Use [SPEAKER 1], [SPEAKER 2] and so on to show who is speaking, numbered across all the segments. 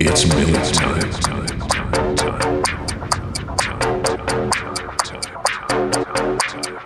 [SPEAKER 1] It's minute time. time, time, time.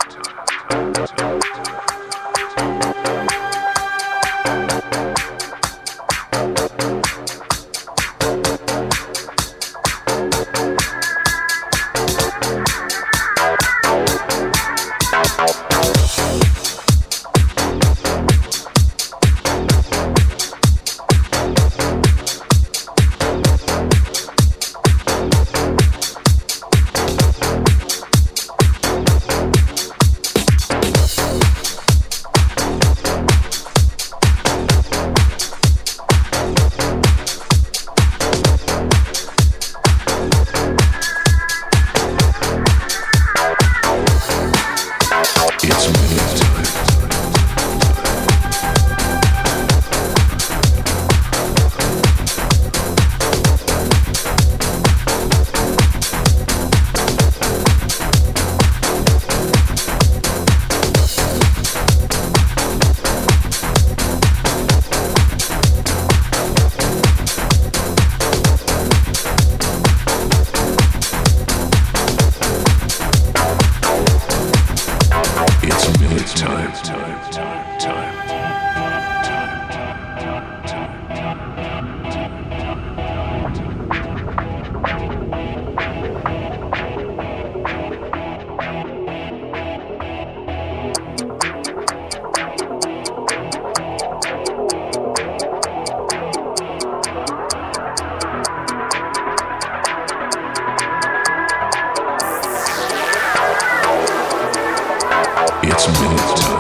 [SPEAKER 1] It's minute time.